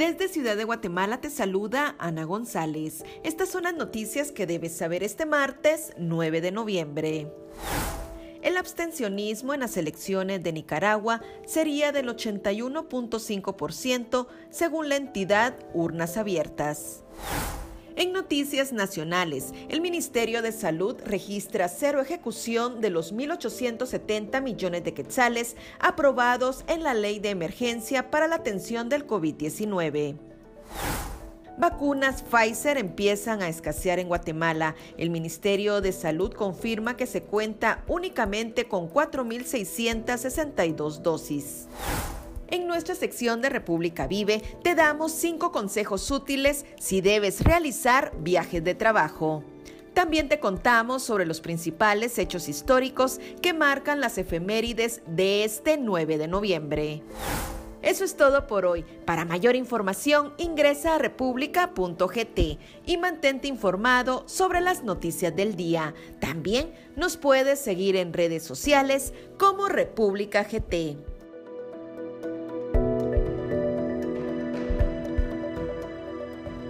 Desde Ciudad de Guatemala te saluda Ana González. Estas son las noticias que debes saber este martes 9 de noviembre. El abstencionismo en las elecciones de Nicaragua sería del 81.5% según la entidad Urnas Abiertas. En noticias nacionales, el Ministerio de Salud registra cero ejecución de los 1.870 millones de quetzales aprobados en la ley de emergencia para la atención del COVID-19. Vacunas Pfizer empiezan a escasear en Guatemala. El Ministerio de Salud confirma que se cuenta únicamente con 4.662 dosis. En nuestra sección de República Vive te damos cinco consejos útiles si debes realizar viajes de trabajo. También te contamos sobre los principales hechos históricos que marcan las efemérides de este 9 de noviembre. Eso es todo por hoy. Para mayor información ingresa a república.gt y mantente informado sobre las noticias del día. También nos puedes seguir en redes sociales como República GT.